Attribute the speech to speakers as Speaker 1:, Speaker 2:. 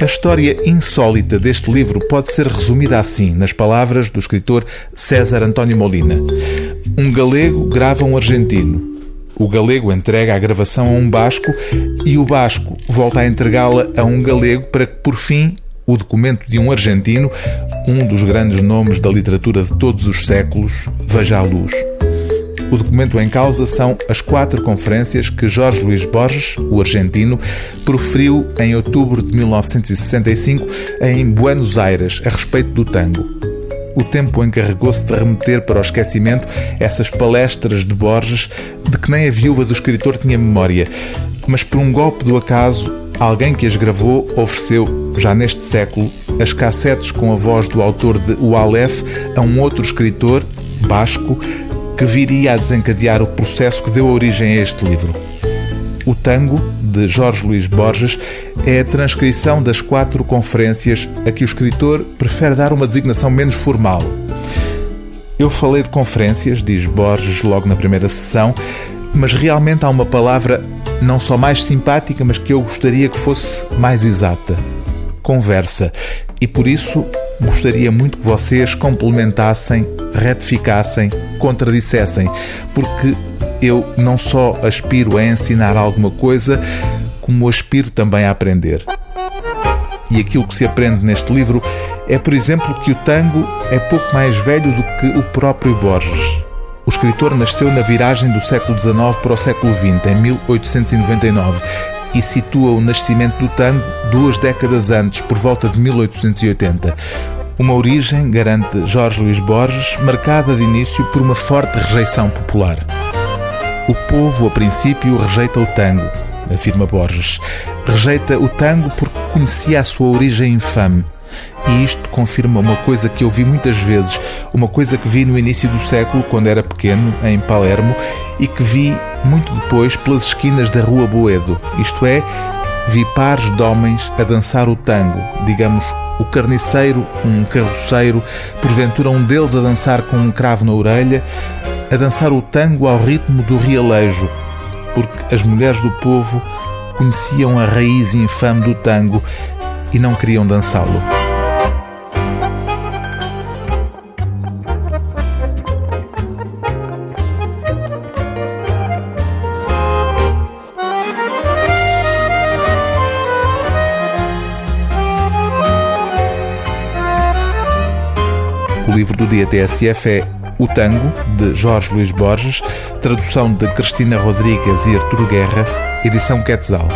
Speaker 1: A história insólita deste livro pode ser resumida assim, nas palavras do escritor César António Molina. Um galego grava um argentino. O galego entrega a gravação a um basco e o basco volta a entregá-la a um galego para que, por fim, o documento de um argentino, um dos grandes nomes da literatura de todos os séculos, veja a luz. O documento em causa são as quatro conferências que Jorge Luís Borges, o argentino, proferiu em outubro de 1965 em Buenos Aires a respeito do tango. O tempo encarregou-se de remeter para o esquecimento essas palestras de Borges de que nem a viúva do escritor tinha memória, mas por um golpe do acaso, alguém que as gravou ofereceu, já neste século, as cassetes com a voz do autor de O Aleph a um outro escritor, basco, que viria a desencadear o processo que deu origem a este livro. O Tango, de Jorge Luís Borges, é a transcrição das quatro conferências a que o escritor prefere dar uma designação menos formal. Eu falei de conferências, diz Borges logo na primeira sessão, mas realmente há uma palavra não só mais simpática, mas que eu gostaria que fosse mais exata: conversa. E por isso gostaria muito que vocês complementassem, retificassem, contradissessem, porque eu não só aspiro a ensinar alguma coisa, como aspiro também a aprender. E aquilo que se aprende neste livro é, por exemplo, que o tango é pouco mais velho do que o próprio Borges. O escritor nasceu na viragem do século XIX para o século XX, em 1899, e situa o nascimento do tango duas décadas antes, por volta de 1880. Uma origem, garante Jorge Luís Borges, marcada de início por uma forte rejeição popular. O povo, a princípio, rejeita o tango, afirma Borges. Rejeita o tango porque conhecia a sua origem infame. E isto confirma uma coisa que eu vi muitas vezes, uma coisa que vi no início do século, quando era pequeno, em Palermo, e que vi muito depois pelas esquinas da Rua Boedo. Isto é, vi pares de homens a dançar o tango, digamos, o carniceiro, um carroceiro, porventura um deles a dançar com um cravo na orelha, a dançar o tango ao ritmo do rialejo, porque as mulheres do povo conheciam a raiz infame do tango e não queriam dançá-lo. Livro do dia TSF é O Tango, de Jorge Luís Borges, tradução de Cristina Rodrigues e Arturo Guerra, edição Quetzal.